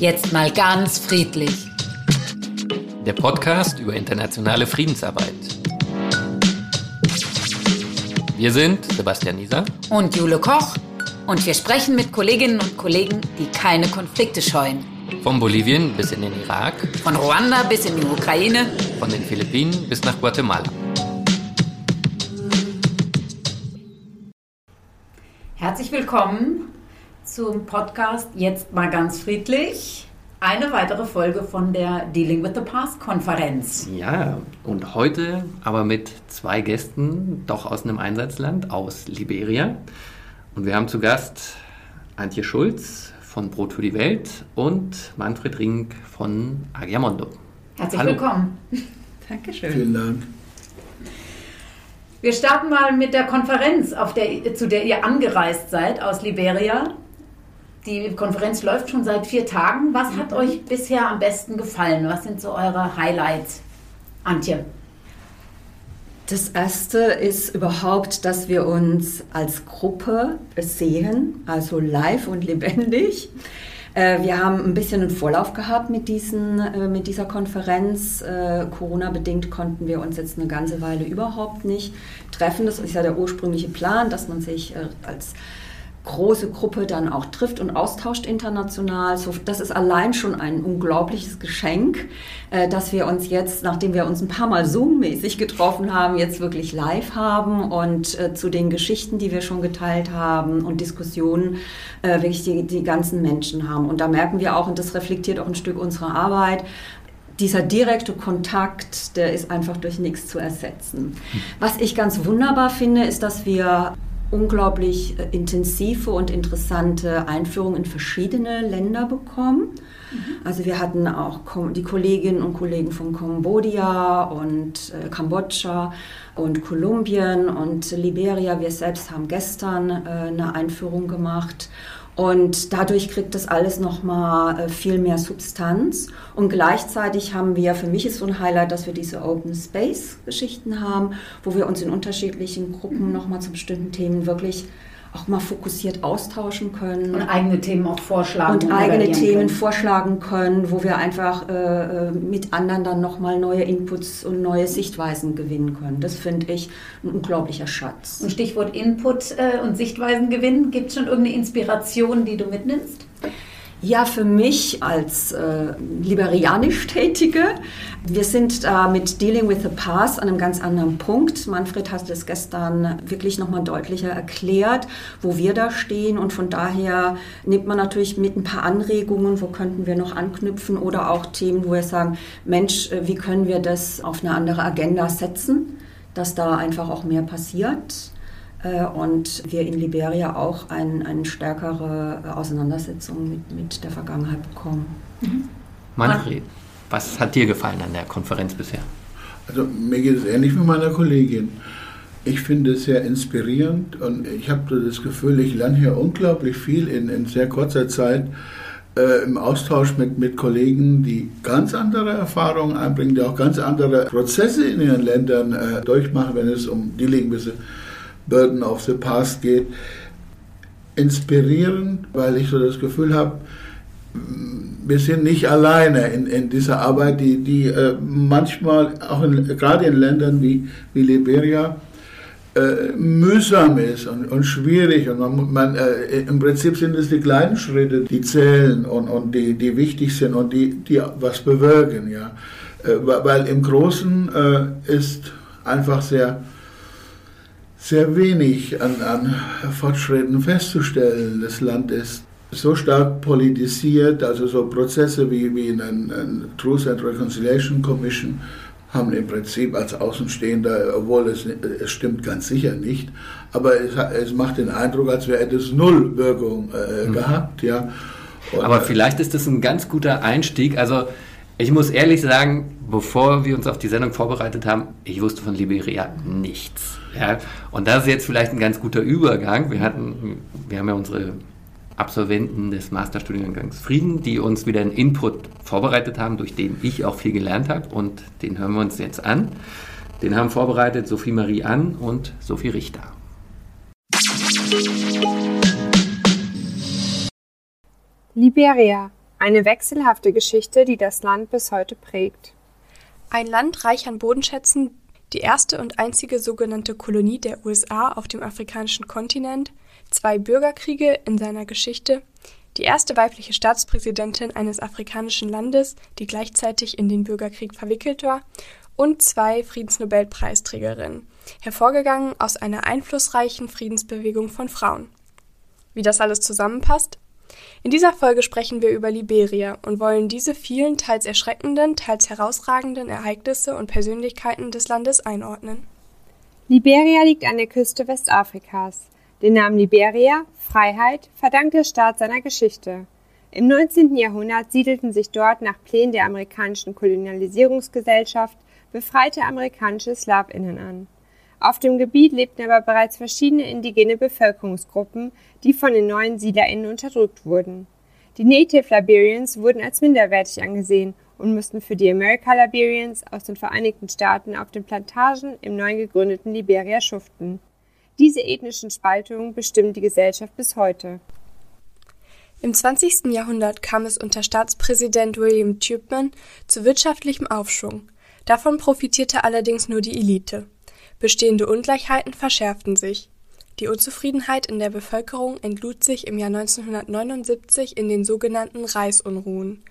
Jetzt mal ganz friedlich. Der Podcast über internationale Friedensarbeit. Wir sind Sebastian Nieser und Jule Koch und wir sprechen mit Kolleginnen und Kollegen, die keine Konflikte scheuen. Von Bolivien bis in den Irak, von Ruanda bis in die Ukraine, von den Philippinen bis nach Guatemala. Herzlich willkommen zum Podcast Jetzt mal ganz friedlich. Eine weitere Folge von der Dealing with the Past Konferenz. Ja, und heute aber mit zwei Gästen, doch aus einem Einsatzland, aus Liberia. Und wir haben zu Gast Antje Schulz von Brot für die Welt und Manfred Rink von Agiamondo. Herzlich Hallo. willkommen. Dankeschön. Vielen Dank. Wir starten mal mit der Konferenz, der, zu der ihr angereist seid aus Liberia. Die Konferenz läuft schon seit vier Tagen. Was hat mhm. euch bisher am besten gefallen? Was sind so eure Highlights? Antje. Das erste ist überhaupt, dass wir uns als Gruppe sehen, also live und lebendig. Äh, wir haben ein bisschen einen Vorlauf gehabt mit, diesen, äh, mit dieser Konferenz. Äh, Corona-bedingt konnten wir uns jetzt eine ganze Weile überhaupt nicht treffen. Das ist ja der ursprüngliche Plan, dass man sich als große Gruppe dann auch trifft und austauscht international. So, das ist allein schon ein unglaubliches Geschenk, äh, dass wir uns jetzt, nachdem wir uns ein paar Mal Zoom-mäßig getroffen haben, jetzt wirklich live haben und äh, zu den Geschichten, die wir schon geteilt haben und Diskussionen, äh, wirklich die, die ganzen Menschen haben. Und da merken wir auch, und das reflektiert auch ein Stück unserer Arbeit, dieser direkte Kontakt, der ist einfach durch nichts zu ersetzen. Hm. Was ich ganz wunderbar finde, ist, dass wir unglaublich äh, intensive und interessante Einführungen in verschiedene Länder bekommen. Mhm. Also wir hatten auch die Kolleginnen und Kollegen von Kambodscha und äh, Kambodscha und Kolumbien und Liberia. Wir selbst haben gestern äh, eine Einführung gemacht und dadurch kriegt das alles nochmal äh, viel mehr Substanz. Und gleichzeitig haben wir, für mich ist so ein Highlight, dass wir diese Open Space Geschichten haben, wo wir uns in unterschiedlichen Gruppen nochmal zu bestimmten Themen wirklich auch mal fokussiert austauschen können. Und eigene Themen auch vorschlagen. Und eigene Themen können. vorschlagen können, wo wir einfach äh, äh mit anderen dann nochmal neue Inputs und neue Sichtweisen gewinnen können. Das finde ich ein unglaublicher Schatz. Und Stichwort Input äh, und Sichtweisen gewinnen, gibt es schon irgendeine Inspiration, die du mitnimmst? Ja, für mich als äh, liberianisch Tätige, wir sind da mit Dealing with the Past an einem ganz anderen Punkt. Manfred hat es gestern wirklich nochmal deutlicher erklärt, wo wir da stehen und von daher nimmt man natürlich mit ein paar Anregungen, wo könnten wir noch anknüpfen oder auch Themen, wo wir sagen, Mensch, äh, wie können wir das auf eine andere Agenda setzen, dass da einfach auch mehr passiert. Äh, und wir in Liberia auch ein, eine stärkere Auseinandersetzung mit, mit der Vergangenheit bekommen. Mhm. Manfred, was hat dir gefallen an der Konferenz bisher? Also mir geht es ähnlich wie meiner Kollegin. Ich finde es sehr inspirierend und ich habe das Gefühl, ich lerne hier unglaublich viel in, in sehr kurzer Zeit äh, im Austausch mit, mit Kollegen, die ganz andere Erfahrungen einbringen, die auch ganz andere Prozesse in ihren Ländern äh, durchmachen, wenn es um die Liegwisse geht Burden of the Past geht, inspirieren, weil ich so das Gefühl habe, wir sind nicht alleine in, in dieser Arbeit, die, die äh, manchmal auch gerade in Ländern wie, wie Liberia äh, mühsam ist und, und schwierig. Und man, man äh, im Prinzip sind es die kleinen Schritte, die zählen und, und die, die wichtig sind und die, die was bewirken. Ja. Äh, weil im Großen äh, ist einfach sehr sehr wenig an, an Fortschritten festzustellen. Das Land ist so stark politisiert, also so Prozesse wie, wie in einer Truth and Reconciliation Commission haben im Prinzip als Außenstehender, obwohl es, es stimmt ganz sicher nicht, aber es, es macht den Eindruck, als wäre es null Wirkung äh, mhm. gehabt. Ja. Und, aber vielleicht ist das ein ganz guter Einstieg. Also ich muss ehrlich sagen, bevor wir uns auf die Sendung vorbereitet haben, ich wusste von Liberia nichts. Ja, und das ist jetzt vielleicht ein ganz guter Übergang. Wir hatten, wir haben ja unsere Absolventen des Masterstudiengangs Frieden, die uns wieder einen Input vorbereitet haben, durch den ich auch viel gelernt habe und den hören wir uns jetzt an. Den haben vorbereitet Sophie Marie Ann und Sophie Richter. Liberia, eine wechselhafte Geschichte, die das Land bis heute prägt. Ein Land reich an Bodenschätzen, die erste und einzige sogenannte Kolonie der USA auf dem afrikanischen Kontinent, zwei Bürgerkriege in seiner Geschichte, die erste weibliche Staatspräsidentin eines afrikanischen Landes, die gleichzeitig in den Bürgerkrieg verwickelt war, und zwei Friedensnobelpreisträgerinnen, hervorgegangen aus einer einflussreichen Friedensbewegung von Frauen. Wie das alles zusammenpasst? In dieser Folge sprechen wir über Liberia und wollen diese vielen teils erschreckenden, teils herausragenden Ereignisse und Persönlichkeiten des Landes einordnen. Liberia liegt an der Küste Westafrikas. Den Namen Liberia, Freiheit, verdankt der Staat seiner Geschichte. Im 19. Jahrhundert siedelten sich dort nach Plänen der amerikanischen Kolonialisierungsgesellschaft befreite amerikanische Slawinnen an. Auf dem Gebiet lebten aber bereits verschiedene indigene Bevölkerungsgruppen, die von den neuen SiedlerInnen unterdrückt wurden. Die Native Liberians wurden als minderwertig angesehen und mussten für die America Liberians aus den Vereinigten Staaten auf den Plantagen im neu gegründeten Liberia schuften. Diese ethnischen Spaltungen bestimmen die Gesellschaft bis heute. Im 20. Jahrhundert kam es unter Staatspräsident William Tubman zu wirtschaftlichem Aufschwung. Davon profitierte allerdings nur die Elite. Bestehende Ungleichheiten verschärften sich. Die Unzufriedenheit in der Bevölkerung entlud sich im Jahr 1979 in den sogenannten Reisunruhen.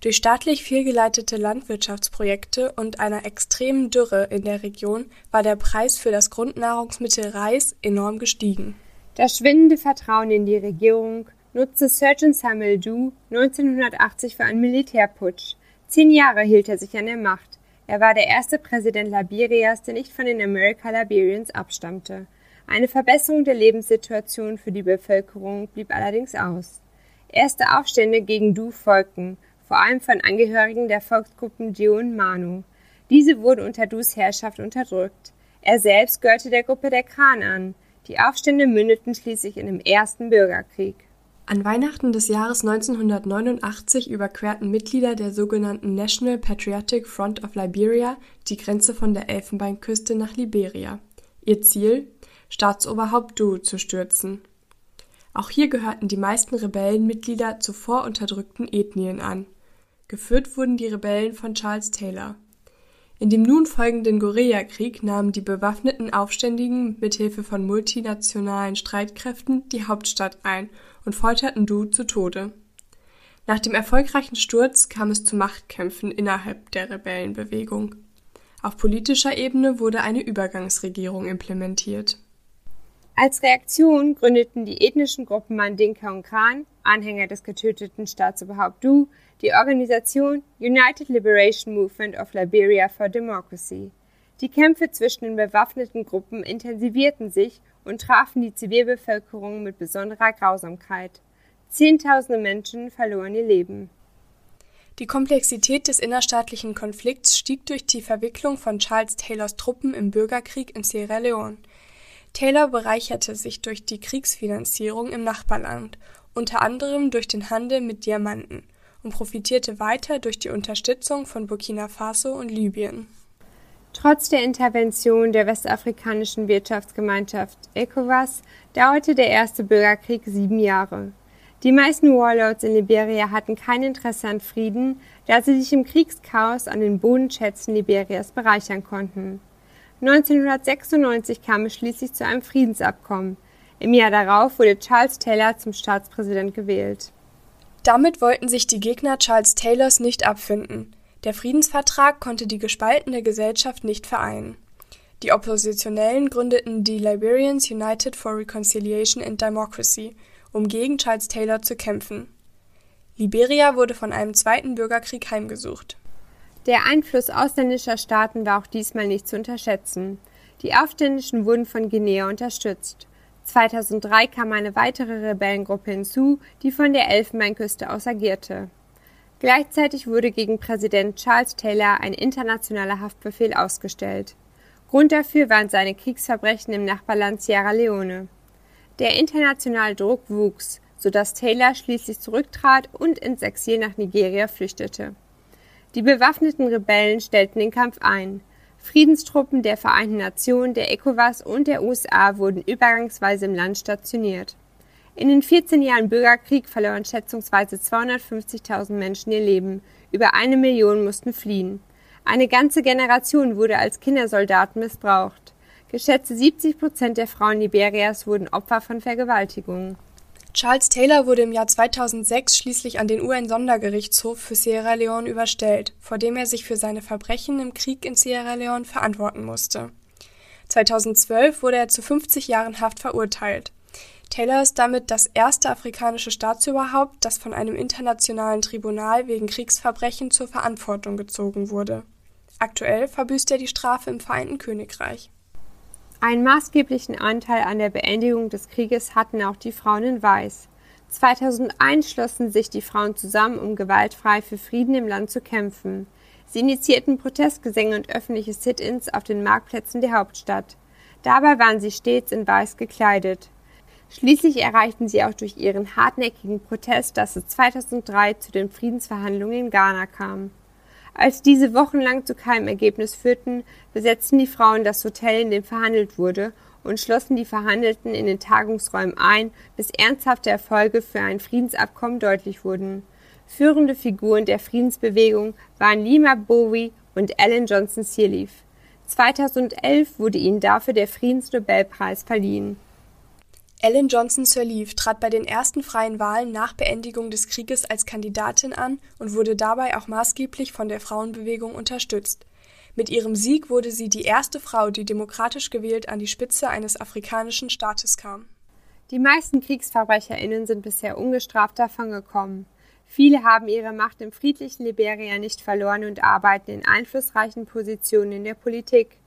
Durch staatlich fehlgeleitete Landwirtschaftsprojekte und einer extremen Dürre in der Region war der Preis für das Grundnahrungsmittel Reis enorm gestiegen. Das schwindende Vertrauen in die Regierung nutzte Surgeon Samuel Dew 1980 für einen Militärputsch. Zehn Jahre hielt er sich an der Macht. Er war der erste Präsident Liberias, der nicht von den America Liberians abstammte. Eine Verbesserung der Lebenssituation für die Bevölkerung blieb allerdings aus. Erste Aufstände gegen Du folgten vor allem von Angehörigen der Volksgruppen Dio und Manu. Diese wurden unter Dus Herrschaft unterdrückt. Er selbst gehörte der Gruppe der Kran an. Die Aufstände mündeten schließlich in dem ersten Bürgerkrieg. An Weihnachten des Jahres 1989 überquerten Mitglieder der sogenannten National Patriotic Front of Liberia die Grenze von der Elfenbeinküste nach Liberia. Ihr Ziel? Staatsoberhaupt Du zu stürzen. Auch hier gehörten die meisten Rebellenmitglieder zuvor unterdrückten Ethnien an. Geführt wurden die Rebellen von Charles Taylor. In dem nun folgenden Guerillakrieg nahmen die bewaffneten Aufständigen mit Hilfe von multinationalen Streitkräften die Hauptstadt ein und folterten Du zu Tode. Nach dem erfolgreichen Sturz kam es zu Machtkämpfen innerhalb der Rebellenbewegung. Auf politischer Ebene wurde eine Übergangsregierung implementiert. Als Reaktion gründeten die ethnischen Gruppen Mandinka und Kran, Anhänger des getöteten Staatsoberhaupt Du, die Organisation United Liberation Movement of Liberia for Democracy. Die Kämpfe zwischen den bewaffneten Gruppen intensivierten sich und trafen die Zivilbevölkerung mit besonderer Grausamkeit. Zehntausende Menschen verloren ihr Leben. Die Komplexität des innerstaatlichen Konflikts stieg durch die Verwicklung von Charles Taylors Truppen im Bürgerkrieg in Sierra Leone. Taylor bereicherte sich durch die Kriegsfinanzierung im Nachbarland, unter anderem durch den Handel mit Diamanten, und profitierte weiter durch die Unterstützung von Burkina Faso und Libyen. Trotz der Intervention der westafrikanischen Wirtschaftsgemeinschaft ECOWAS dauerte der erste Bürgerkrieg sieben Jahre. Die meisten Warlords in Liberia hatten kein Interesse an Frieden, da sie sich im Kriegschaos an den Bodenschätzen Liberias bereichern konnten. 1996 kam es schließlich zu einem Friedensabkommen. Im Jahr darauf wurde Charles Taylor zum Staatspräsident gewählt. Damit wollten sich die Gegner Charles Taylors nicht abfinden. Der Friedensvertrag konnte die gespaltene Gesellschaft nicht vereinen. Die Oppositionellen gründeten die Liberians United for Reconciliation and Democracy, um gegen Charles Taylor zu kämpfen. Liberia wurde von einem zweiten Bürgerkrieg heimgesucht. Der Einfluss ausländischer Staaten war auch diesmal nicht zu unterschätzen. Die Aufständischen wurden von Guinea unterstützt. 2003 kam eine weitere Rebellengruppe hinzu, die von der Elfenbeinküste aus agierte. Gleichzeitig wurde gegen Präsident Charles Taylor ein internationaler Haftbefehl ausgestellt. Grund dafür waren seine Kriegsverbrechen im Nachbarland Sierra Leone. Der internationale Druck wuchs, sodass Taylor schließlich zurücktrat und ins Exil nach Nigeria flüchtete. Die bewaffneten Rebellen stellten den Kampf ein. Friedenstruppen der Vereinten Nationen, der ECOWAS und der USA wurden übergangsweise im Land stationiert. In den 14 Jahren Bürgerkrieg verloren schätzungsweise 250.000 Menschen ihr Leben. Über eine Million mussten fliehen. Eine ganze Generation wurde als Kindersoldaten missbraucht. Geschätzte 70 Prozent der Frauen Liberias wurden Opfer von Vergewaltigungen. Charles Taylor wurde im Jahr 2006 schließlich an den UN-Sondergerichtshof für Sierra Leone überstellt, vor dem er sich für seine Verbrechen im Krieg in Sierra Leone verantworten musste. 2012 wurde er zu 50 Jahren Haft verurteilt. Taylor ist damit das erste afrikanische Staatsüberhaupt, das von einem internationalen Tribunal wegen Kriegsverbrechen zur Verantwortung gezogen wurde. Aktuell verbüßt er die Strafe im Vereinten Königreich. Einen maßgeblichen Anteil an der Beendigung des Krieges hatten auch die Frauen in Weiß. 2001 schlossen sich die Frauen zusammen, um gewaltfrei für Frieden im Land zu kämpfen. Sie initiierten Protestgesänge und öffentliche Sit-ins auf den Marktplätzen der Hauptstadt. Dabei waren sie stets in Weiß gekleidet. Schließlich erreichten sie auch durch ihren hartnäckigen Protest, dass es 2003 zu den Friedensverhandlungen in Ghana kam. Als diese wochenlang zu keinem Ergebnis führten, besetzten die Frauen das Hotel, in dem verhandelt wurde, und schlossen die Verhandelten in den Tagungsräumen ein, bis ernsthafte Erfolge für ein Friedensabkommen deutlich wurden. Führende Figuren der Friedensbewegung waren Lima Bowie und Ellen Johnson Sirleaf. 2011 wurde ihnen dafür der Friedensnobelpreis verliehen. Ellen Johnson Sirleaf trat bei den ersten freien Wahlen nach Beendigung des Krieges als Kandidatin an und wurde dabei auch maßgeblich von der Frauenbewegung unterstützt. Mit ihrem Sieg wurde sie die erste Frau, die demokratisch gewählt an die Spitze eines afrikanischen Staates kam. Die meisten KriegsverbrecherInnen sind bisher ungestraft davongekommen. Viele haben ihre Macht im friedlichen Liberia nicht verloren und arbeiten in einflussreichen Positionen in der Politik.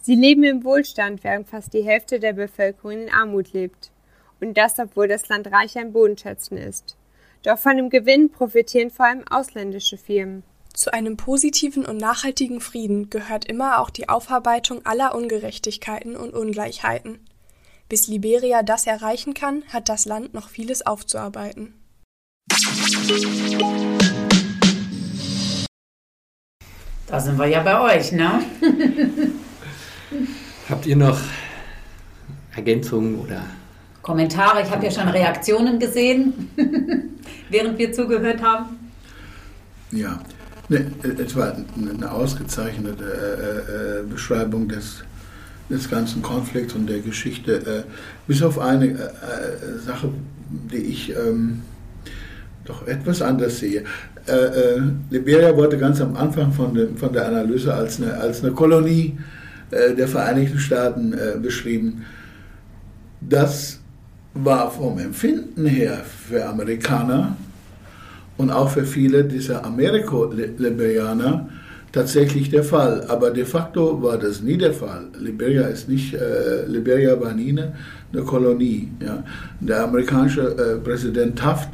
Sie leben im Wohlstand, während fast die Hälfte der Bevölkerung in Armut lebt und das, obwohl das Land reich an Bodenschätzen ist. Doch von dem Gewinn profitieren vor allem ausländische Firmen. Zu einem positiven und nachhaltigen Frieden gehört immer auch die Aufarbeitung aller Ungerechtigkeiten und Ungleichheiten. Bis Liberia das erreichen kann, hat das Land noch vieles aufzuarbeiten. Da sind wir ja bei euch, ne? Habt ihr noch Ergänzungen oder Kommentare. Ich habe ja schon Reaktionen gesehen, während wir zugehört haben. Ja, ne, es war eine ausgezeichnete äh, äh, Beschreibung des, des ganzen Konflikts und der Geschichte. Äh, bis auf eine äh, äh, Sache, die ich ähm, doch etwas anders sehe. Äh, Liberia wurde ganz am Anfang von, dem, von der Analyse als eine, als eine Kolonie der Vereinigten Staaten beschrieben. Das war vom Empfinden her für Amerikaner und auch für viele dieser Ameriko-Liberianer tatsächlich der Fall. Aber de facto war das nie der Fall. Liberia ist nicht, äh, Liberia war nie eine, eine Kolonie. Ja. Der amerikanische äh, Präsident Taft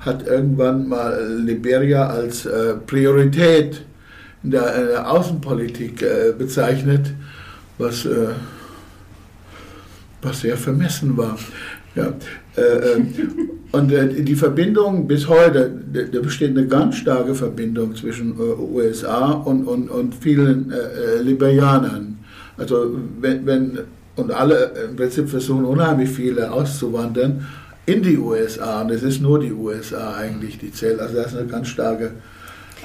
hat irgendwann mal Liberia als äh, Priorität in der, in der Außenpolitik äh, bezeichnet, was, äh, was sehr vermessen war. Ja. Äh, äh, und äh, die Verbindung bis heute, da besteht eine ganz starke Verbindung zwischen USA und, und, und vielen Liberianern. Also wenn, wenn, und alle im Prinzip versuchen unheimlich viele auszuwandern in die USA. Und es ist nur die USA eigentlich, die zählt. Also das ist eine ganz starke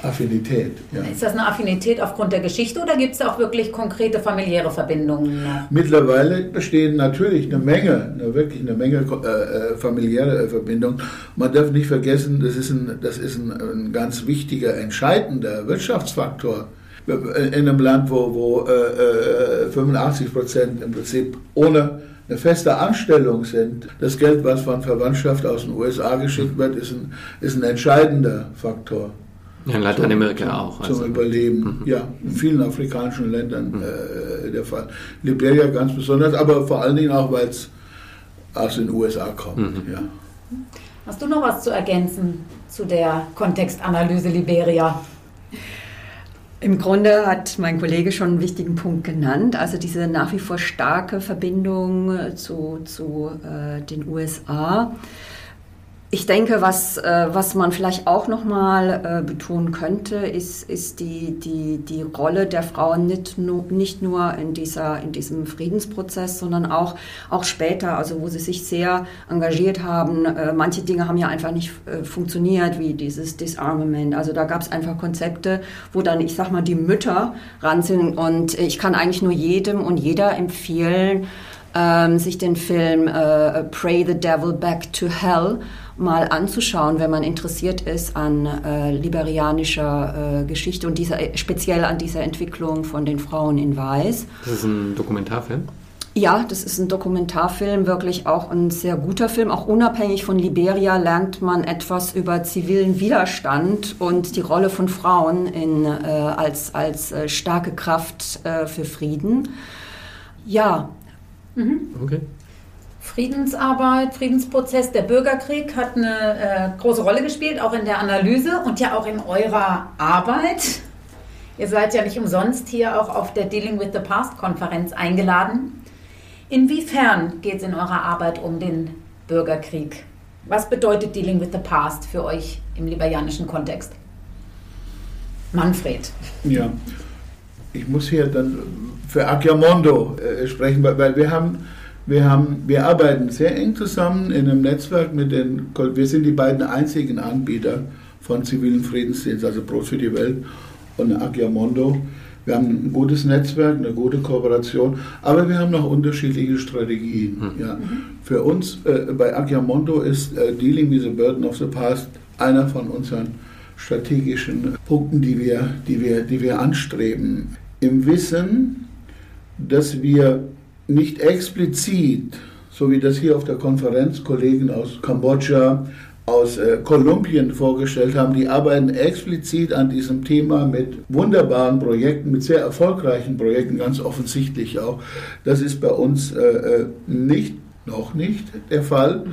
Affinität. Ja. Ist das eine Affinität aufgrund der Geschichte oder gibt es auch wirklich konkrete familiäre Verbindungen? Mittlerweile bestehen natürlich eine Menge, eine, wirklich eine Menge äh, äh familiäre Verbindungen. Man darf nicht vergessen, das ist ein, das ist ein, ein ganz wichtiger, entscheidender Wirtschaftsfaktor in einem Land, wo, wo äh, 85 äh, Prozent im Prinzip ohne eine feste Anstellung sind. Das Geld, was von Verwandtschaft aus den USA geschickt wird, ist ein, ist ein entscheidender Faktor. Ja, in Lateinamerika zum, auch. Also. Zum Überleben. Mhm. Ja, in vielen afrikanischen Ländern mhm. äh, der Fall. Liberia ganz besonders, aber vor allen Dingen auch, weil es aus den USA kommt. Mhm. Ja. Hast du noch was zu ergänzen zu der Kontextanalyse Liberia? Im Grunde hat mein Kollege schon einen wichtigen Punkt genannt, also diese nach wie vor starke Verbindung zu, zu äh, den USA ich denke, was, äh, was man vielleicht auch nochmal äh, betonen könnte, ist, ist die, die, die Rolle der Frauen nicht, nu, nicht nur in, dieser, in diesem Friedensprozess, sondern auch, auch später, also wo sie sich sehr engagiert haben. Äh, manche Dinge haben ja einfach nicht funktioniert, wie dieses Disarmament. Also da gab es einfach Konzepte, wo dann, ich sag mal, die Mütter ran sind. Und ich kann eigentlich nur jedem und jeder empfehlen, ähm, sich den Film äh, Pray the Devil Back to Hell mal anzuschauen, wenn man interessiert ist an äh, liberianischer äh, Geschichte und dieser, äh, speziell an dieser Entwicklung von den Frauen in Weiß. Das ist ein Dokumentarfilm? Ja, das ist ein Dokumentarfilm, wirklich auch ein sehr guter Film. Auch unabhängig von Liberia lernt man etwas über zivilen Widerstand und die Rolle von Frauen in, äh, als, als äh, starke Kraft äh, für Frieden. Ja. Mhm. Okay. Friedensarbeit, Friedensprozess, der Bürgerkrieg hat eine äh, große Rolle gespielt, auch in der Analyse und ja auch in eurer Arbeit. Ihr seid ja nicht umsonst hier auch auf der Dealing with the Past Konferenz eingeladen. Inwiefern geht es in eurer Arbeit um den Bürgerkrieg? Was bedeutet Dealing with the Past für euch im liberianischen Kontext? Manfred. Ja, ich muss hier dann für Agiamondo äh, sprechen, weil wir haben wir, haben, wir arbeiten sehr eng zusammen in einem Netzwerk mit den, wir sind die beiden einzigen Anbieter von zivilen Friedensdienst, also Brot für die Welt und Agiamondo. Wir haben ein gutes Netzwerk, eine gute Kooperation, aber wir haben noch unterschiedliche Strategien. Mhm. Ja. Für uns äh, bei Agiamondo ist äh, Dealing with the Burden of the Past einer von unseren strategischen Punkten, die wir, die wir, die wir anstreben. Im Wissen, dass wir nicht explizit, so wie das hier auf der Konferenz Kollegen aus Kambodscha, aus äh, Kolumbien vorgestellt haben, die arbeiten explizit an diesem Thema mit wunderbaren Projekten, mit sehr erfolgreichen Projekten, ganz offensichtlich auch. Das ist bei uns äh, äh nicht, noch nicht der Fall,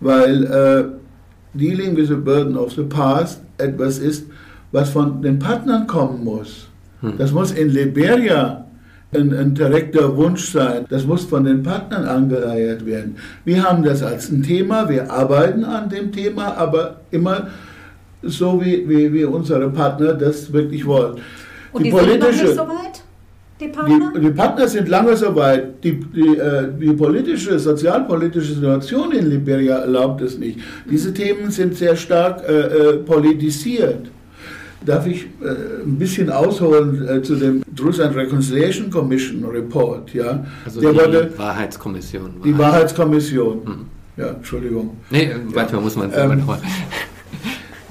weil äh, Dealing with the Burden of the Past etwas ist, was von den Partnern kommen muss. Hm. Das muss in Liberia ein, ein direkter Wunsch sein. Das muss von den Partnern angeleiert werden. Wir haben das als ein Thema, wir arbeiten an dem Thema, aber immer so, wie, wie, wie unsere Partner das wirklich wollen. Und die, die politische, sind noch nicht so weit? Die Partner? Die, die Partner sind lange so weit. Die, die, äh, die politische, sozialpolitische Situation in Liberia erlaubt es nicht. Diese Themen sind sehr stark äh, äh politisiert. Darf ich äh, ein bisschen ausholen äh, zu dem Truth and Reconciliation Commission Report? Ja? Also Der die wurde, Wahrheitskommission. Die Wahrheitskommission. Mhm. Ja, Entschuldigung. Nee, manchmal ja. muss man es ähm,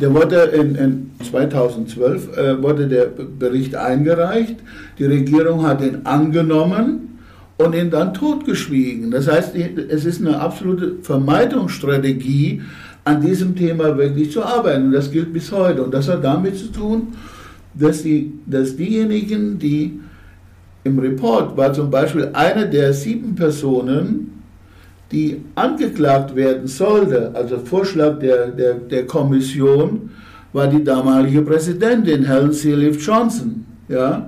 Der wurde in, in 2012 äh, wurde der Bericht eingereicht. Die Regierung hat ihn angenommen und ihn dann totgeschwiegen. Das heißt, es ist eine absolute Vermeidungsstrategie, an diesem Thema wirklich zu arbeiten. Und das gilt bis heute. Und das hat damit zu tun, dass, die, dass diejenigen, die im Report war zum Beispiel eine der sieben Personen, die angeklagt werden sollte, also Vorschlag der, der, der Kommission, war die damalige Präsidentin Helen Sirleaf Johnson. Ja?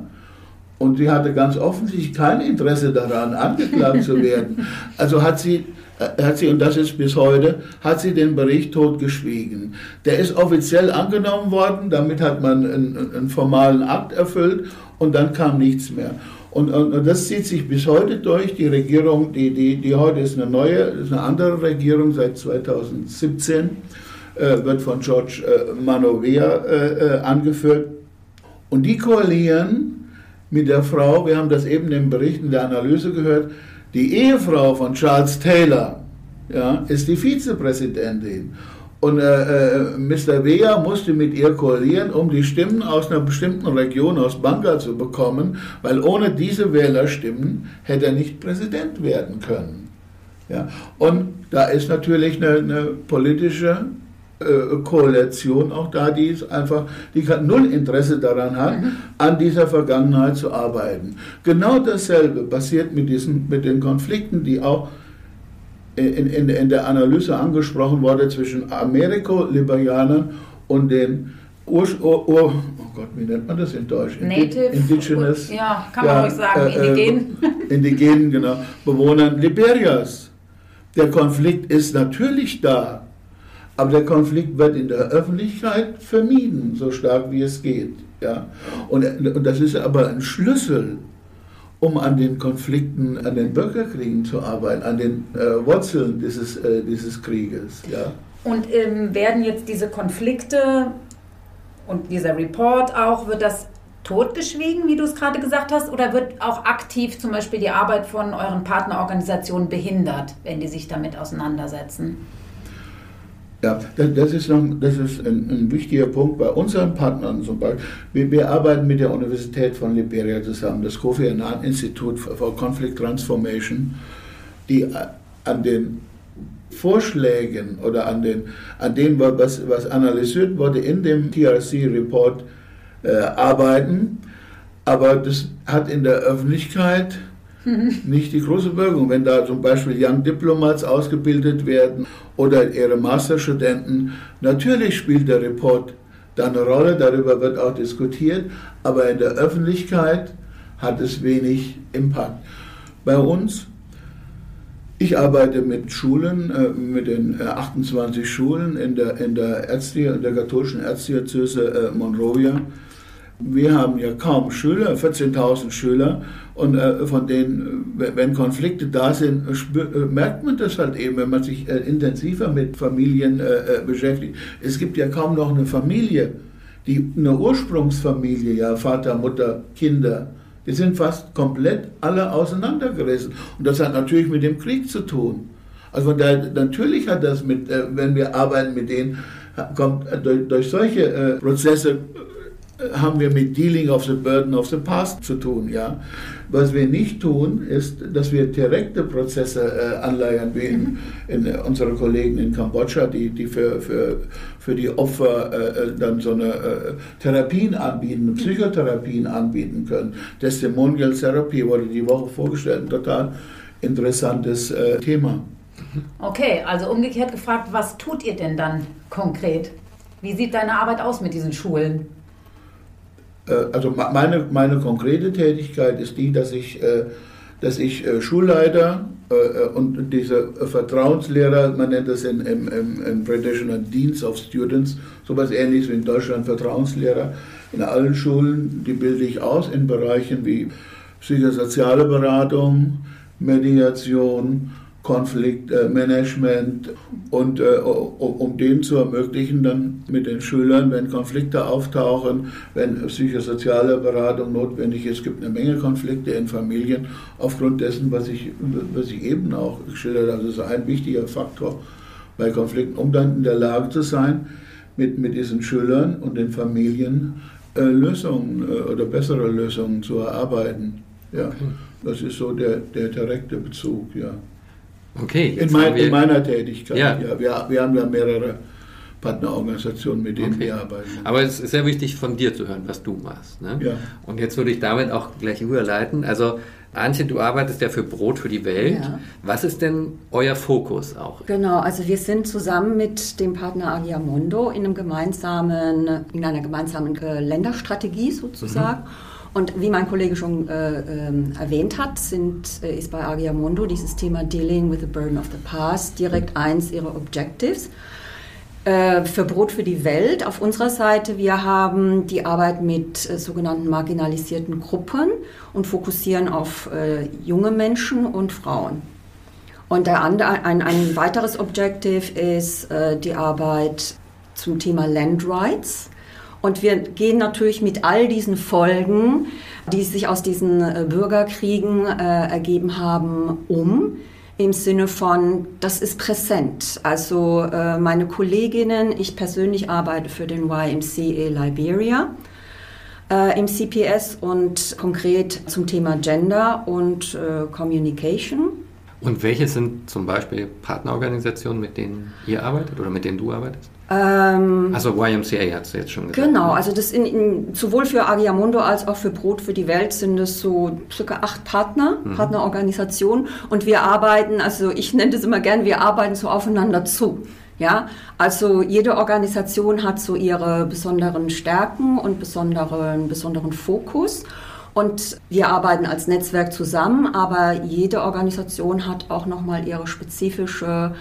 Und sie hatte ganz offensichtlich kein Interesse daran, angeklagt zu werden. Also hat sie äh, hat sie, und das ist bis heute, hat sie den Bericht totgeschwiegen. Der ist offiziell angenommen worden, damit hat man einen, einen formalen Akt erfüllt und dann kam nichts mehr. Und, und, und, das zieht sich bis heute durch. Die Regierung, die, die, die heute ist eine neue, ist eine andere Regierung seit 2017, äh, wird von George äh, Manovea äh, äh, angeführt. Und die koalieren mit der Frau, wir haben das eben im Bericht in der Analyse gehört, die Ehefrau von Charles Taylor ja, ist die Vizepräsidentin. Und äh, äh, Mr. Wea musste mit ihr koalieren, um die Stimmen aus einer bestimmten Region, aus Banga, zu bekommen, weil ohne diese Wählerstimmen hätte er nicht Präsident werden können. Ja? Und da ist natürlich eine, eine politische äh, Koalition auch da, die ist einfach, die null Interesse daran hat, mhm. an dieser Vergangenheit zu arbeiten. Genau dasselbe passiert mit, diesen, mit den Konflikten, die auch in, in, in der Analyse angesprochen wurde zwischen Ameriko-Liberianern und den Ur, Ur, Ur, oh Gott, wie nennt man das in Deutsch? Native, Indigenous. Ja, kann man ja, ruhig sagen, äh, indigenen. Äh, indigenen, genau. Bewohnern Liberias. Der Konflikt ist natürlich da Aber der Konflikt wird in der Öffentlichkeit vermieden, so stark wie es geht. Ja? Und, und das ist aber ein Schlüssel, um an den Konflikten, an den Bürgerkriegen zu arbeiten, an den äh, Wurzeln dieses, äh, dieses Krieges. Ja? Und ähm, werden jetzt diese Konflikte und dieser Report auch, wird das totgeschwiegen, wie du es gerade gesagt hast, oder wird auch aktiv zum Beispiel die Arbeit von euren Partnerorganisationen behindert, wenn die sich damit auseinandersetzen? Ja, das ist, noch, das ist ein, ein, wichtiger Punkt bei unseren Partnern zum Beispiel. Wir, wir, arbeiten mit der Universität von Liberia zusammen, das Kofi Annan Institute for Conflict Transformation, die an den Vorschlägen oder an, den, an dem, was, was analysiert wurde in dem TRC-Report, äh, arbeiten. Aber das hat in der Öffentlichkeit nicht die große Wirkung. Wenn da zum Beispiel Young Diplomats ausgebildet werden oder ihre Masterstudenten, natürlich spielt der Report da eine Rolle, darüber wird auch diskutiert, aber in der Öffentlichkeit hat es wenig Impact. Bei uns, ich arbeite mit Schulen, äh, mit den 28 äh, Schulen in der, in der, Ärzte, in der katholischen Erzdiözese äh, Monrovia wir haben ja kaum Schüler, 14.000 Schüler, und äh, von denen, wenn Konflikte da sind, äh, merkt man das halt eben, wenn man sich äh, intensiver mit Familien beschäftigt. Es gibt ja kaum noch eine Familie, die eine Ursprungsfamilie, ja, Vater, Mutter, Kinder, die sind fast komplett alle auseinandergerissen. Und das hat natürlich mit dem Krieg zu tun. Also daher, natürlich hat das mit, wenn wir arbeiten mit denen, kommt durch, durch solche Prozesse haben wir mit Dealing of the Burden of the Past zu tun. Ja? Was wir nicht tun, ist, dass wir direkte Prozesse äh, anleiern, wie in, mhm. in äh, unsere Kollegen in Kambodscha, die, die für, für, für die Opfer äh, äh dann so eine äh, Therapien anbieten, mhm. Psychotherapien anbieten können. Testimonial Therapy wurde die Woche vorgestellt, ein total interessantes äh, Thema. Okay, also umgekehrt gefragt, was tut ihr denn dann konkret? Wie sieht deine Arbeit aus mit diesen Schulen? Äh, also meine, meine konkrete Tätigkeit ist die, dass ich, äh, dass ich äh, Schulleiter und diese Vertrauenslehrer, man nennt das in, im, im, im britischen Deans of Students, sowas ähnliches wie in Deutschland Vertrauenslehrer, in allen Schulen, die bilde ich aus in Bereichen wie psychosoziale Beratung, Mediation, Konfliktmanagement und äh, um dem zu ermöglichen, dann mit den Schülern, wenn Konflikte auftauchen, wenn psychosoziale Beratung notwendig ist, es gibt eine Menge Konflikte in Familien aufgrund dessen, was ich, was ich eben auch geschildert habe. Das ist ein wichtiger Faktor bei Konflikten, um dann in der Lage zu sein, mit, mit diesen Schülern und den Familien äh, Lösungen äh, oder bessere Lösungen zu erarbeiten. Ja, das ist so der, der direkte Bezug, ja. Okay. In, mein, in, meiner Tätigkeit, ja. ja. Wir, wir haben ja mehrere Partnerorganisationen, mit denen okay. wir arbeiten. Aber es ist sehr wichtig von dir zu hören, was du machst. Ne? Ja. Und jetzt würde ich damit auch gleich überleiten. Also Antje, du arbeitest ja für Brot für die Welt. Ja. Was ist denn euer Fokus auch? Genau, also wir sind zusammen mit dem Partner Agiamondo in, einem gemeinsamen, in einer gemeinsamen Länderstrategie sozusagen. Mhm. Und wie mein Kollege schon äh, äh, erwähnt hat, sind, äh, ist bei Agiamundo dieses Thema Dealing with the Burden of the Past direkt eins ihrer Objectives. Äh, für Brot für die Welt auf unserer Seite, wir haben die Arbeit mit äh, sogenannten marginalisierten Gruppen und fokussieren auf äh, junge Menschen und Frauen. Und der andere, ein, ein weiteres Objective ist die Arbeit zum Thema Land Rights und wir gehen natürlich mit all diesen Folgen, die sich aus diesen äh, Bürgerkriegen äh, ergeben haben, um im Sinne von, das ist präsent. Also äh, meine Kolleginnen, ich persönlich arbeite für den YMCA Liberia äh, im CPS und konkret zum Thema Gender und äh, Communication. Und welche sind zum Beispiel Partnerorganisationen, mit denen ihr arbeitet oder mit denen du arbeitest? Ähm, also YMCA hat es jetzt schon gesagt. Genau, also das in, in, sowohl für Agiamundo als auch für Brot für die Welt sind es so circa acht Partner, mhm. Partnerorganisationen und wir arbeiten, also ich nenne das immer gern, wir arbeiten so aufeinander zu. Ja, also jede Organisation hat so ihre besonderen Stärken und besonderen, besonderen Fokus. Und wir arbeiten als Netzwerk zusammen, aber jede Organisation hat auch nochmal ihre spezifische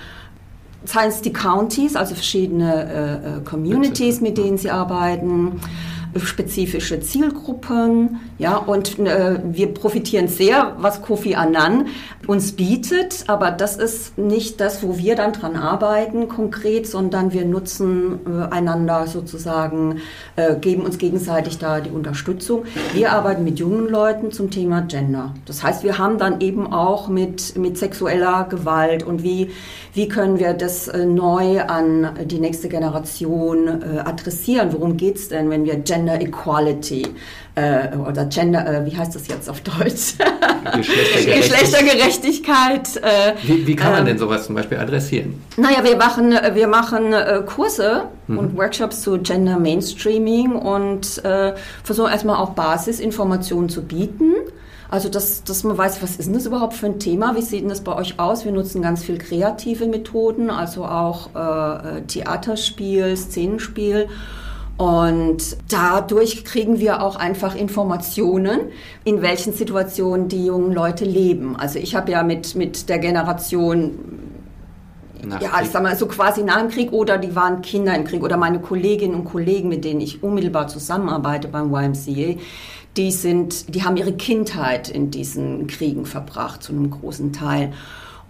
seien es die Counties, also verschiedene äh, äh Communities, mit denen sie arbeiten spezifische Zielgruppen, ja, und äh, wir profitieren sehr, was Kofi Annan uns bietet, aber das ist nicht das, wo wir dann dran arbeiten konkret, sondern wir nutzen äh, einander sozusagen, äh, geben uns gegenseitig da die Unterstützung. Wir arbeiten mit jungen Leuten zum Thema Gender. Das heißt, wir haben dann eben auch mit, mit sexueller Gewalt und wie, wie können wir das äh, neu an die nächste Generation äh, adressieren? Worum geht es denn, wenn wir Gender Gender Equality äh, oder Gender, äh, wie heißt das jetzt auf Deutsch? Geschlechtergerechtigkeit. Geschlechtergerechtigkeit äh, wie, wie, kann man ähm, denn sowas zum Beispiel adressieren? Naja, wir machen, wir machen äh, Kurse mhm. und Workshops zu Gender Mainstreaming und äh, versuchen erstmal auch Basisinformationen zu bieten. Also, dass, dass man weiß, was ist denn das überhaupt für ein Thema? Wie sieht denn das bei euch aus? Wir nutzen ganz viel kreative Methoden, also auch äh, Theaterspiel, Szenenspiel. Und dadurch kriegen wir auch einfach Informationen, in welchen Situationen die jungen Leute leben. Also ich habe ja mit, mit der Generation nach ja, ich sag mal, so quasi nach dem Krieg oder die waren Kinder im Krieg oder meine Kolleginnen und Kollegen, mit denen ich unmittelbar zusammenarbeite beim YMCA, die sind, die haben ihre Kindheit in diesen Kriegen verbracht, zu einem großen Teil.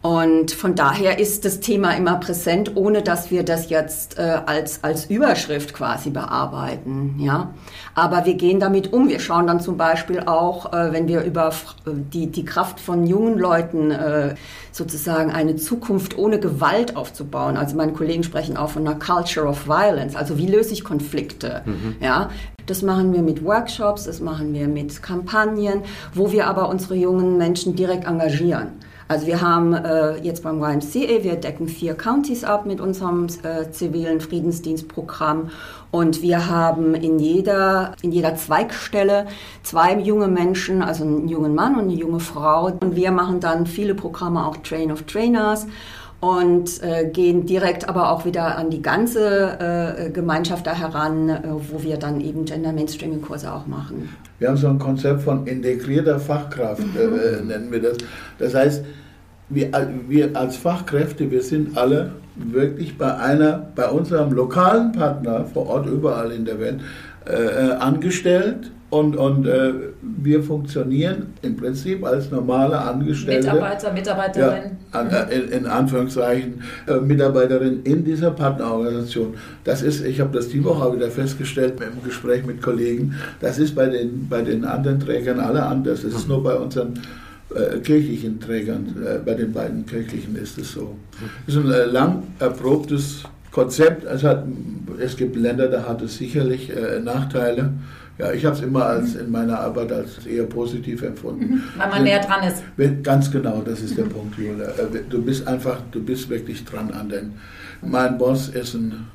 Und von daher ist das Thema immer präsent, ohne dass wir das jetzt äh, als, als Überschrift quasi bearbeiten. Ja? Aber wir gehen damit um. Wir schauen dann zum Beispiel auch, äh, wenn wir über die, die Kraft von jungen Leuten äh, sozusagen eine Zukunft ohne Gewalt aufzubauen. Also meine Kollegen sprechen auch von einer Culture of Violence. Also wie löse ich Konflikte? Mhm. Ja? Das machen wir mit Workshops, das machen wir mit Kampagnen, wo wir aber unsere jungen Menschen direkt engagieren. Also wir haben äh, jetzt beim YMCA, wir decken vier Counties ab mit unserem äh, zivilen Friedensdienstprogramm. Und wir haben in jeder, in jeder Zweigstelle zwei junge Menschen, also einen jungen Mann und eine junge Frau. Und wir machen dann viele Programme, auch Train of Trainers. Und äh, gehen direkt aber auch wieder an die ganze äh, Gemeinschaft da heran, äh, wo wir dann eben Gender Mainstreaming Kurse auch machen. Wir haben so ein Konzept von integrierter Fachkraft, äh, mhm. Äh, nennen wir das. Das heißt, wir, wir als Fachkräfte, wir sind alle wirklich bei einer, bei unserem lokalen Partner vor Ort überall in der Welt äh, angestellt und, und äh, wir funktionieren im Prinzip als normale Angestellte. Mitarbeiter, Mitarbeiterin. Ja, an, äh, in, in, Anführungszeichen, äh, Mitarbeiterin in dieser Partnerorganisation. Das ist, ich habe das die Woche wieder festgestellt im Gespräch mit Kollegen, das ist bei den, bei den anderen Trägern alle anders. Das ist nur bei unseren äh, kirchlichen Trägern, äh, bei den beiden kirchlichen ist es so. Es ist ein äh, lang erprobtes Konzept. Es, hat, es gibt Länder, da hat es sicherlich Nachteile. Ja, ich habe es immer als in meiner Arbeit als eher positiv empfunden. Mhm. Weil man näher dran ist. Ganz genau, das ist der Punkt, Julia. Äh, du bist einfach, du bist wirklich dran an den. Mein Boss ist ein,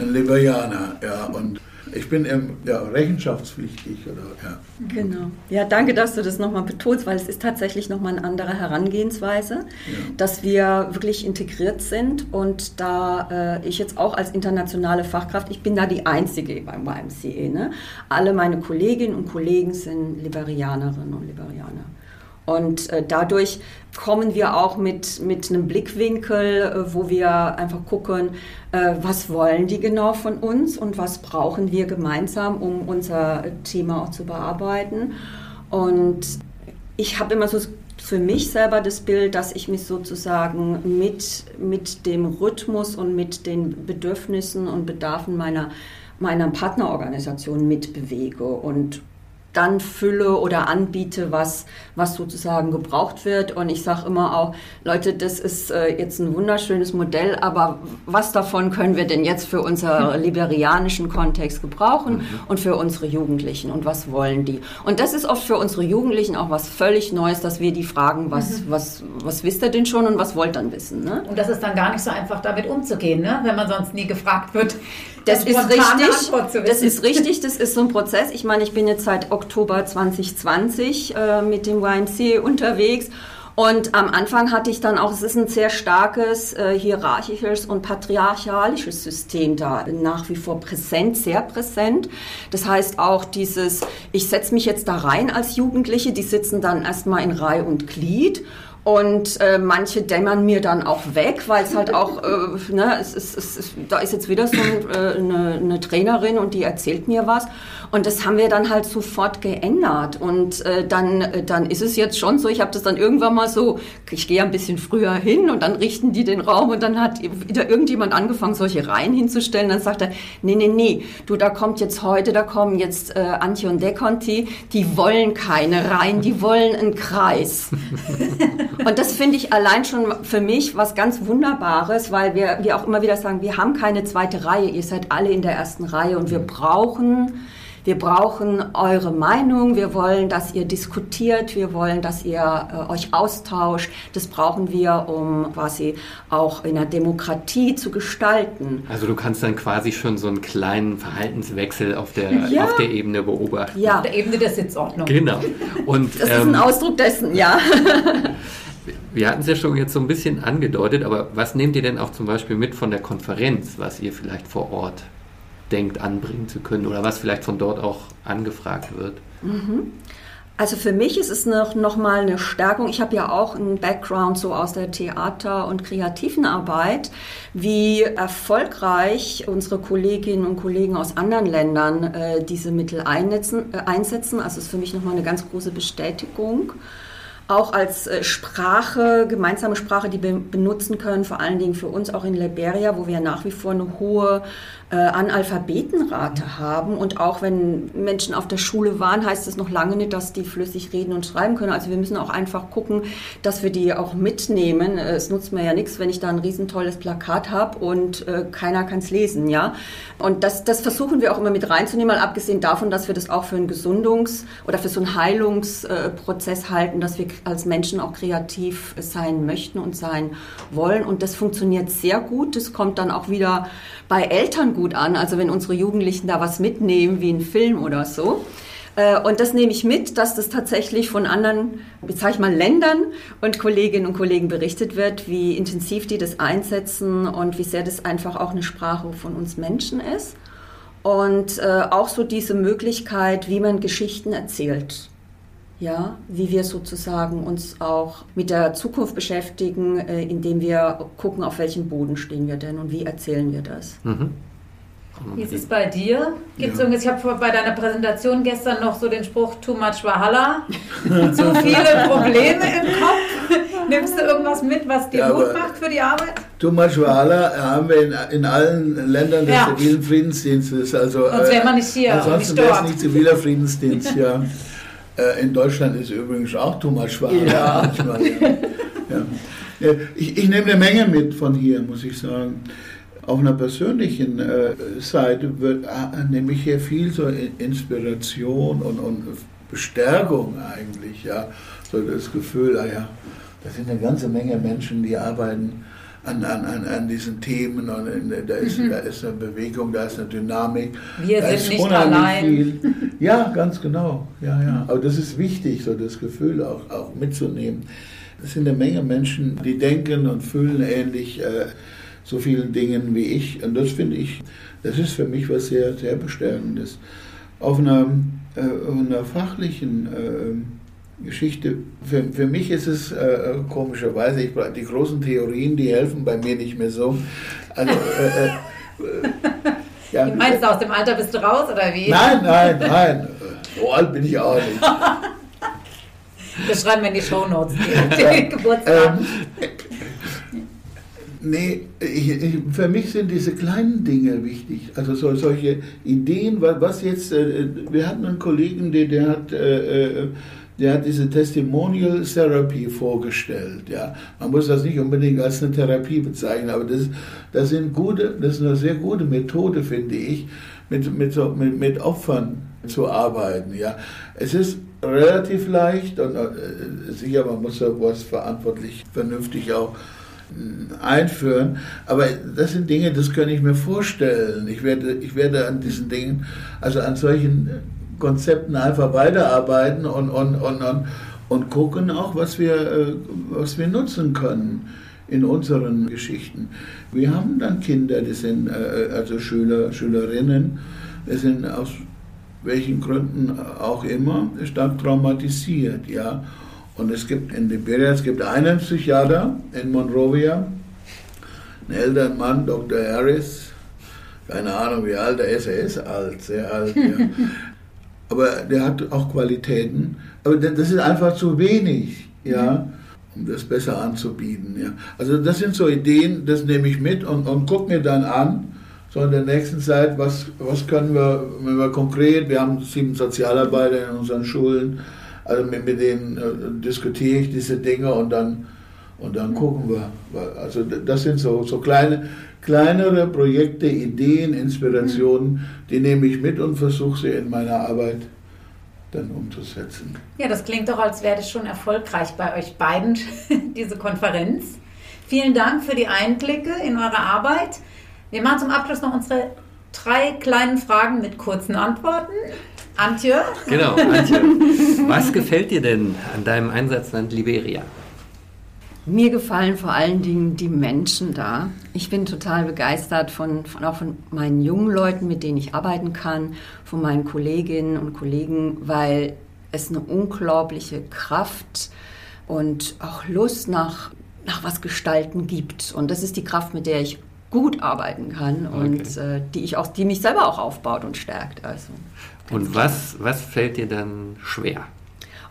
ein Liberianer, ja, und ich bin ja, rechenschaftspflichtig. Oder, ja. Genau. Ja, danke, dass du das nochmal betonst, weil es ist tatsächlich nochmal eine andere Herangehensweise, ja. dass wir wirklich integriert sind und da äh, ich jetzt auch als internationale Fachkraft, ich bin da die Einzige beim YMCA. Ne? Alle meine Kolleginnen und Kollegen sind Liberianerinnen und Liberianer. Und äh, dadurch kommen wir auch mit, mit einem Blickwinkel, äh, wo wir einfach gucken, äh, was wollen die genau von uns und was brauchen wir gemeinsam, um unser Thema auch zu bearbeiten. Und ich habe immer so für mich selber das Bild, dass ich mich sozusagen mit, mit dem Rhythmus und mit den Bedürfnissen und Bedarfen meiner, meiner Partnerorganisation mitbewege und dann fülle oder anbiete, was, was sozusagen gebraucht wird. Und ich sage immer auch, Leute, das ist äh, jetzt ein wunderschönes Modell, aber was davon können wir denn jetzt für unseren liberianischen Kontext gebrauchen mhm. und für unsere Jugendlichen und was wollen die? Und das ist oft für unsere Jugendlichen auch was völlig Neues, dass wir die fragen, was, mhm. was, was wisst ihr denn schon und was wollt ihr dann wissen? Ne? Und das ist dann gar nicht so einfach, damit umzugehen, ne? wenn man sonst nie gefragt wird. Das ist richtig. Das ist richtig. Das ist so ein Prozess. Ich meine, ich bin jetzt seit Oktober 2020 äh, mit dem YMCA unterwegs. Und am Anfang hatte ich dann auch, es ist ein sehr starkes äh, hierarchisches und patriarchalisches System da, nach wie vor präsent, sehr präsent. Das heißt auch dieses, ich setze mich jetzt da rein als Jugendliche, die sitzen dann erstmal in Reihe und Glied Und äh, manche dämmern mir dann auch weg, weil es halt auch, äh, ne, es, es, es, da ist jetzt wieder so äh, eine, eine Trainerin und die erzählt mir was. Und das haben wir dann halt sofort geändert. Und äh, dann, äh, dann ist es jetzt schon so, ich habe das dann irgendwann mal so, ich gehe ein bisschen früher hin und dann richten die den Raum und dann hat wieder irgendjemand angefangen, solche Reihen hinzustellen. Dann sagt er, nee, nee, nee, du, da kommt jetzt heute, da kommen jetzt äh, Antje und Deconti, die wollen keine Reihen, die wollen einen Kreis. und das finde ich allein schon für mich was ganz Wunderbares, weil wir, wir auch immer wieder sagen, wir haben keine zweite Reihe, ihr seid alle in der ersten Reihe und wir brauchen wir brauchen eure Meinung, wir wollen, dass ihr diskutiert, wir wollen, dass ihr äh, euch austauscht. Das brauchen wir, um quasi auch in der Demokratie zu gestalten. Also du kannst dann quasi schon so einen kleinen Verhaltenswechsel auf der, ja. auf der Ebene beobachten. Ja. Auf der Ebene der Sitzordnung. Genau. Und, das ist ein ähm, Ausdruck dessen, ja. Wir hatten es ja schon jetzt so ein bisschen angedeutet, aber was nehmt ihr denn auch zum Beispiel mit von der Konferenz, was ihr vielleicht vor Ort denkt, anbringen zu können oder was vielleicht von dort auch angefragt wird? Mhm. Also für mich ist es noch, noch mal eine Stärkung. Ich habe ja auch einen Background so aus der Theater- und kreativen Arbeit, wie erfolgreich unsere Kolleginnen und Kollegen aus anderen Ländern äh, diese Mittel einsetzen. Äh, einsetzen. Also ist für mich noch mal eine ganz große Bestätigung auch als äh, Sprache, gemeinsame Sprache, die wir benutzen können, vor allen Dingen für uns auch in Liberia, wo wir nach wie vor eine hohe äh, Analphabetenrate haben. Und auch wenn Menschen auf der Schule waren, heißt das noch lange nicht, dass die flüssig reden und schreiben können. Also wir müssen auch einfach gucken, dass wir die auch mitnehmen. Äh, es nutzt mir ja nichts, wenn ich da ein riesentolles Plakat habe und äh, keiner kann es lesen. ja. Und das, das versuchen wir auch immer mit reinzunehmen, mal abgesehen davon, dass wir das auch für einen Gesundungs- oder für so einen Heilungsprozess halten, dass wir als Menschen auch kreativ sein möchten und sein wollen. Und das funktioniert sehr gut. Das kommt dann auch wieder bei Eltern gut an. Also wenn unsere Jugendlichen da was mitnehmen, wie ein Film oder so. Äh, und das nehme ich mit, dass das tatsächlich von anderen, sag ich mal, Ländern und Kolleginnen und Kollegen berichtet wird, wie intensiv die das einsetzen und wie sehr das einfach auch eine Sprache von uns Menschen ist. Und äh, auch so diese Möglichkeit, wie man Geschichten erzählt ja, wie wir sozusagen uns auch mit der Zukunft beschäftigen, äh, indem wir gucken, auf welchem Boden stehen wir denn und wie erzählen wir das. Mhm. Wie ist es bei dir? Gibt's ja. Ich habe bei deiner Präsentation gestern noch so den Spruch Too much Wahala. Zu viele Probleme im Kopf. Nimmst du irgendwas mit, was dir ja, Mut macht für die Arbeit? Too much Wahala haben wir in, in allen Ländern des ja. zivilen Friedensdienstes. Also, Sonst wäre man nicht hier. Ansonsten wäre es nicht ziviler Friedensdienst, ja. Äh, in Deutschland ist übrigens auch. Manchmal, ja. ja. Ich, ich, nehme eine Menge mit von hier, muss ich sagen. Auf einer persönlichen äh, Seite wird, äh, nehme ich hier viel so Inspiration und, und Bestärkung eigentlich. Ja. So das Gefühl, ah ja, da sind eine ganze Menge Menschen, die arbeiten an, an, an, diesen Themen und da ist, mhm. da ist eine Bewegung, da ist eine Dynamik. Wir da sind nicht allein. Viel. Ja, ganz genau. Ja, ja. Aber das ist wichtig, so das Gefühl auch, auch mitzunehmen. Es sind eine Menge Menschen, die denken und fühlen ähnlich äh, so vielen Dingen wie ich. Und das finde ich, das ist für mich was sehr, sehr Bestärkendes. Auf einer, äh, einer fachlichen äh, Geschichte. Für, für mich ist es äh, komischerweise, ich, die großen Theorien, die helfen bei mir nicht mehr so. Also, äh, äh, ja. Meinst du, aus dem Alter bist du raus oder wie? Nein, nein, nein. So alt bin ich auch nicht. Das schreiben wir in die Shownotes, den Geburtstag. Ähm, nee, für mich sind diese kleinen Dinge wichtig. Also so, solche Ideen, was jetzt, äh, wir hatten einen Kollegen, der, der hat äh, äh der hat diese Testimonial Therapy vorgestellt. Ja. Man muss das nicht unbedingt als eine Therapie bezeichnen, aber das, das, sind gute, das ist eine sehr gute Methode, finde ich, mit, mit, so, mit, mit Opfern zu arbeiten. Ja. Es ist relativ leicht und äh, sicher, man muss sowas verantwortlich, vernünftig auch äh, einführen. Aber das sind Dinge, das kann ich mir vorstellen. Ich werde, ich werde an diesen Dingen, also an solchen Konzepten einfach weiterarbeiten und, und, und, und, und gucken auch, was wir, äh, was wir nutzen können in unseren Geschichten. Wir haben dann Kinder, die sind äh, also Schüler, Schülerinnen, die sind aus welchen Gründen auch immer stark traumatisiert, ja. Und es gibt in Liberia, es gibt einen Psychiater in Monrovia, ein älterer Mann, Dr. Harris, keine Ahnung wie alt er ist, er ist alt, sehr alt. Ja. Aber der hat auch Qualitäten. Aber das ist einfach zu wenig, ja, um das besser anzubieten. Ja. Also das sind so Ideen, das nehme ich mit und, und gucke mir dann an, so in der nächsten Zeit, was, was können wir, wenn wir konkret, wir haben sieben Sozialarbeiter in unseren Schulen, also mit, mit denen äh, diskutiere ich diese Dinge und dann, und dann gucken wir. Also das sind so, so kleine, kleinere Projekte, Ideen, Inspirationen, die nehme ich mit und versuche sie in meiner Arbeit dann umzusetzen. Ja, das klingt doch, als wäre das schon erfolgreich bei euch beiden, diese Konferenz. Vielen Dank für die Einblicke in eure Arbeit. Wir machen zum Abschluss noch unsere drei kleinen Fragen mit kurzen Antworten. Antje? Genau, Antje. Was gefällt dir denn an deinem Einsatzland Liberia? Mir gefallen vor allen Dingen die Menschen da. Ich bin total begeistert von, von, auch von meinen jungen Leuten, mit denen ich arbeiten kann, von meinen Kolleginnen und Kollegen, weil es eine unglaubliche Kraft und auch Lust nach, nach was gestalten gibt. Und das ist die Kraft, mit der ich gut arbeiten kann und okay. äh, die ich auch, die mich selber auch aufbaut und stärkt. Also, und was, was fällt dir dann schwer?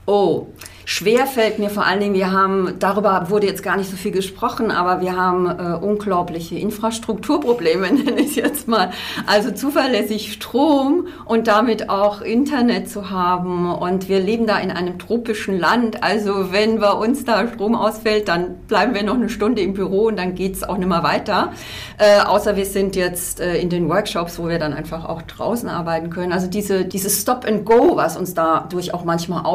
Oh, Schwer fällt mir vor allen Dingen, wir haben, darüber wurde jetzt gar nicht so viel gesprochen, aber wir haben äh, unglaubliche Infrastrukturprobleme, nenne ich es jetzt mal. Also zuverlässig Strom und damit auch Internet zu haben. Und wir leben da in einem tropischen Land. Also wenn bei uns da Strom ausfällt, dann bleiben wir noch eine Stunde im Büro und dann geht's auch nicht mehr weiter. Äh, außer wir sind jetzt äh, in den Workshops, wo wir dann einfach auch draußen arbeiten können. Also diese, dieses Stop and Go, was uns dadurch auch manchmal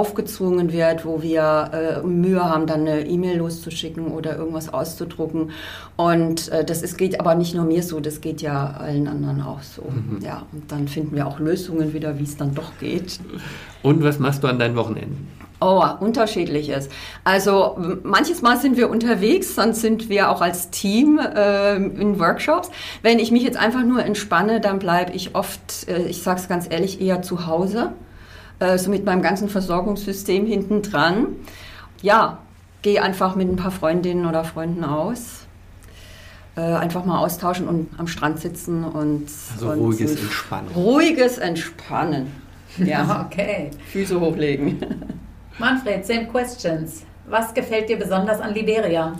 aufgezwungen wird, wo wir äh, Mühe haben, dann eine E-Mail loszuschicken oder irgendwas auszudrucken. Und äh, das ist, geht aber nicht nur mir so, das geht ja allen anderen auch so. Mhm. Ja, und dann finden wir auch Lösungen wieder, wie es dann doch geht. Und was machst du an deinen Wochenenden? Oh, unterschiedliches. Also manches Mal sind wir unterwegs, dann sind wir auch als Team äh, in Workshops. Wenn ich mich jetzt einfach nur entspanne, dann bleibe ich oft, äh, ich sage es ganz ehrlich, eher zu Hause äh, so mit meinem ganzen Versorgungssystem hinten dran. Ja, gehe einfach mit ein paar Freundinnen oder Freunden aus. Äh, einfach mal austauschen und am Strand sitzen und. Also und ruhiges Entspannen. Ruhiges Entspannen. Ja, okay. Füße hochlegen. Manfred, same questions. Was gefällt dir besonders an Liberia?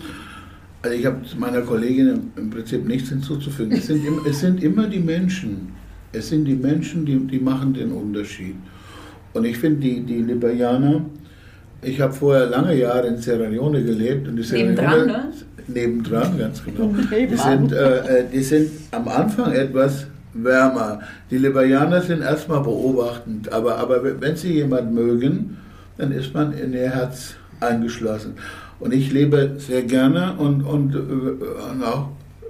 Also ich habe meiner Kollegin im Prinzip nichts hinzuzufügen. Es sind, es sind immer die Menschen. Es sind die Menschen, die, die machen den Unterschied. Und ich finde, die, die Liberianer, ich habe vorher lange Jahre in Sierra Leone gelebt. Und die Sierra nebendran, Leone, ne? Nebendran, ganz genau. die, sind, äh, äh, die sind am Anfang etwas wärmer. Die Liberianer sind erstmal beobachtend, aber, aber wenn sie jemand mögen, dann ist man in ihr Herz eingeschlossen. Und ich lebe sehr gerne und, und, äh, und auch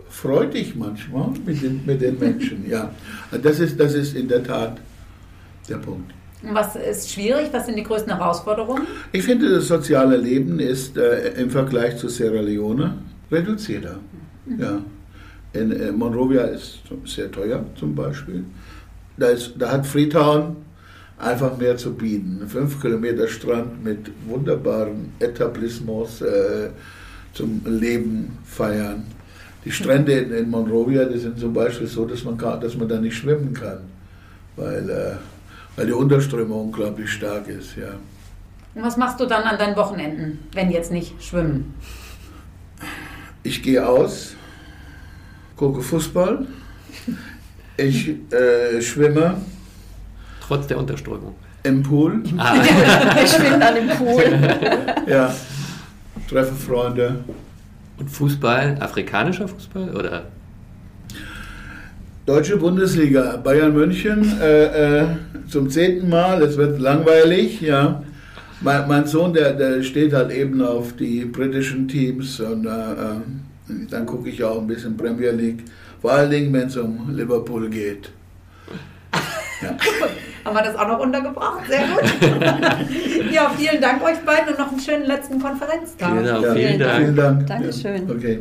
freudig manchmal mit den, mit den Menschen. Ja, das ist, das ist in der Tat der Punkt. Was ist schwierig? Was sind die größten Herausforderungen? Ich finde, das soziale Leben ist äh, im Vergleich zu Sierra Leone reduzierter. Mhm. Ja. In, in äh, Monrovia ist sehr teuer zum Beispiel. Da, ist, da hat Freetown einfach mehr zu bieten. Fünf Kilometer Strand mit wunderbaren Etablissements äh, zum Leben feiern. Die Strände in, in, Monrovia, die sind zum Beispiel so, dass man, kann, dass man da nicht schwimmen kann, weil äh, weil die Unterströmung unglaublich stark ist. Ja. Und was machst du dann an deinen Wochenenden, wenn jetzt nicht schwimmen? Ich gehe aus, gucke Fußball, ich äh, schwimme. Trotz der Unterströmung. Im Pool. Ah. ich schwimme dann im Pool. ja, treffe Freunde. Und Fußball, afrikanischer Fußball oder Deutsche Bundesliga, Bayern München äh, äh, zum zehnten Mal, es wird langweilig, ja. Mein, mein, Sohn, der, der steht halt eben auf die britischen Teams und äh, äh dann gucke ich auch ein bisschen Premier League, vor allen Dingen, wenn es um Liverpool geht. Ja. Haben wir das auch noch untergebracht? Sehr gut. ja, vielen Dank euch beiden und noch einen schönen letzten Konferenztag. Genau, ja, vielen, Dank. Vielen Dank. Dankeschön. Ja, okay.